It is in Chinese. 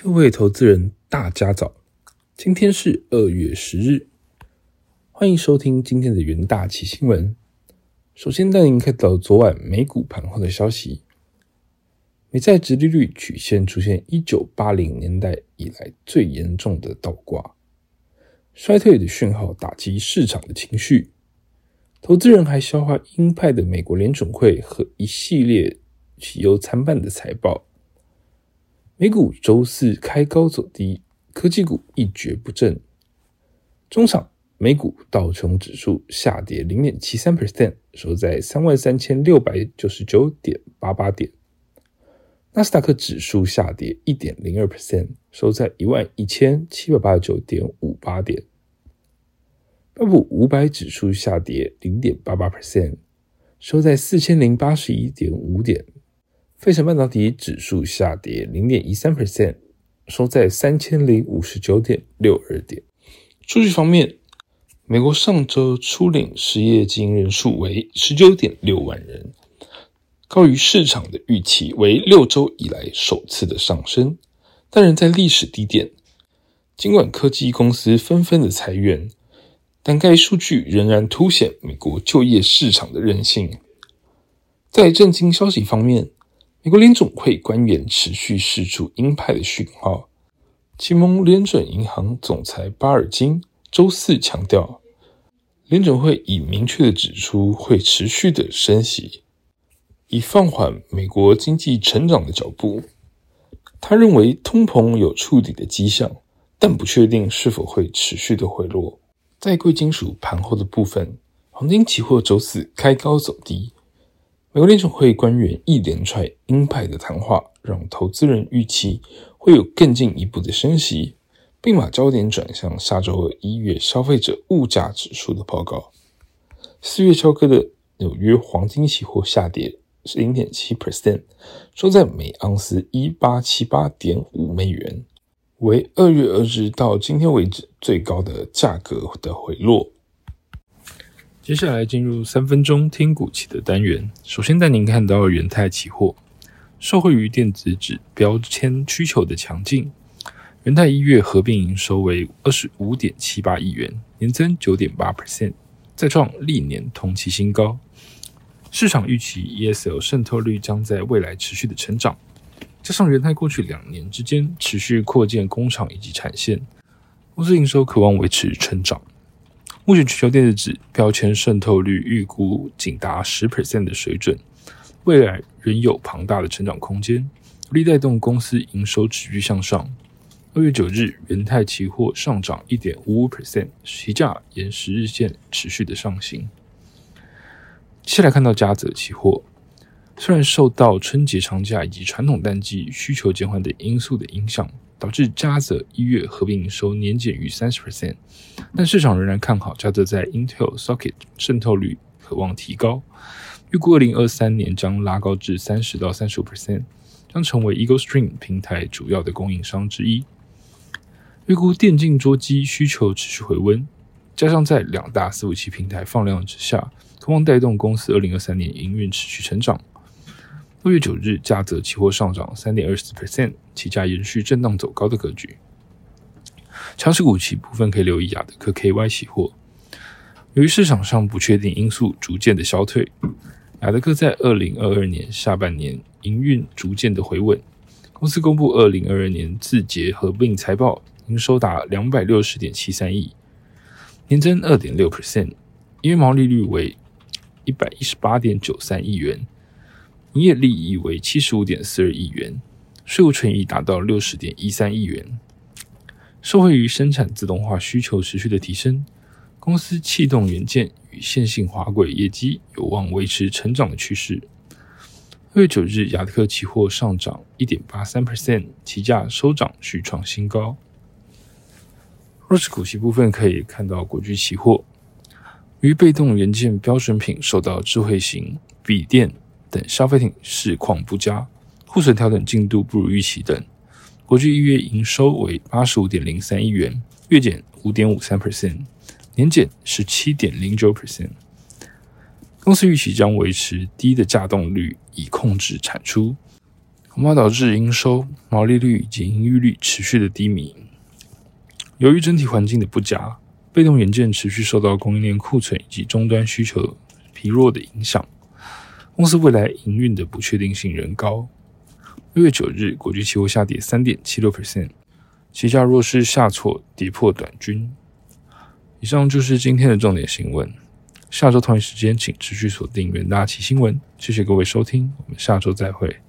各位投资人，大家早！今天是二月十日，欢迎收听今天的元大旗新闻。首先带您看到昨晚美股盘后的消息，美债直利率曲线出现一九八零年代以来最严重的倒挂，衰退的讯号打击市场的情绪，投资人还消化鹰派的美国联准会和一系列喜忧参半的财报。美股周四开高走低，科技股一蹶不振。中场，美股道琼指数下跌零点七三 percent，收在三万三千六百九十九点八八点。纳斯达克指数下跌一点零二 percent，收在一万一千七百八十九点五八点。标普五百指数下跌零点八八 percent，收在四千零八十一点五点。费城半导体指数下跌零点一三 percent，收在三千零五十九点六二点。数据方面，美国上周初领失业金人数为十九点六万人，高于市场的预期，为六周以来首次的上升，但仍在历史低点。尽管科技公司纷纷的裁员，但该数据仍然凸显美国就业市场的韧性。在震惊消息方面，美国联总会官员持续释出鹰派的讯号。启蒙联准银行总裁巴尔金周四强调，联准会已明确的指出会持续的升息，以放缓美国经济成长的脚步。他认为通膨有触底的迹象，但不确定是否会持续的回落。在贵金属盘后的部分，黄金期货周四开高走低。美国联储会官员一连串鹰派的谈话，让投资人预期会有更进一步的升息，并把焦点转向下周二一月消费者物价指数的报告。四月交割的纽约黄金期货下跌零点七 percent，收在每盎司一八七八点五美元，为二月二日到今天为止最高的价格的回落。接下来进入三分钟听股期的单元。首先带您看到元泰期货，受惠于电子纸标签需求的强劲，元泰一月合并营收为二十五点七八亿元，年增九点八 percent，再创历年同期新高。市场预期 ESL 渗透率将在未来持续的成长，加上元泰过去两年之间持续扩建工厂以及产线，公司营收渴望维持成长。目前全球电子纸标签渗透率预估仅达十 percent 的水准，未来仍有庞大的成长空间，力带动公司营收持续向上。二月九日，元泰期货上涨一点五五 percent，期价沿十日线持续的上行。接下来看到嘉泽期货，虽然受到春节长假以及传统淡季需求减缓等因素的影响。导致嘉泽一月合并营收年减逾三十 percent，但市场仍然看好嘉泽在 Intel Socket 渗透率渴望提高，预估二零二三年将拉高至三十到三十五 percent，将成为 Eagle Stream 平台主要的供应商之一。预估电竞桌机需求持续回温，加上在两大伺服器平台放量之下，渴望带动公司二零二三年营运持续成长。六月九日，价则期货上涨三点二四 percent，期价延续震荡走高的格局。强势股期部分可以留意亚德克 KY 期货。由于市场上不确定因素逐渐的消退，亚德克在二零二二年下半年营运逐渐的回稳。公司公布二零二二年字节合并财报，营收达两百六十点七三亿，年增二点六 percent，营业毛利率为一百一十八点九三亿元。营业利益为七十五点四二亿元，税务纯益达到六十点一三亿元。受惠于生产自动化需求持续的提升，公司气动元件与线性滑轨业绩有望维持成长的趋势。二月九日，亚特克期货上涨一点八三 percent，期价收涨续创新高。弱势股息部分可以看到国巨期货，于被动元件标准品受到智慧型笔电。等消费品市况不佳，库存调整进度不如预期等。国际一月营收为八十五点零三亿元，月减五点五三 percent，年减十七点零九 percent。公司预期将维持低的价动率以控制产出。恐怕导致营收、毛利率以及盈余率持续的低迷。由于整体环境的不佳，被动元件持续受到供应链库存以及终端需求疲弱的影响，公司未来营运的不确定性仍高。六月九日，国际期货下跌三点七六 percent，期价弱势下挫，跌破短均。以上就是今天的重点新闻。下周同一时间，请持续锁定元大旗新闻。谢谢各位收听，我们下周再会。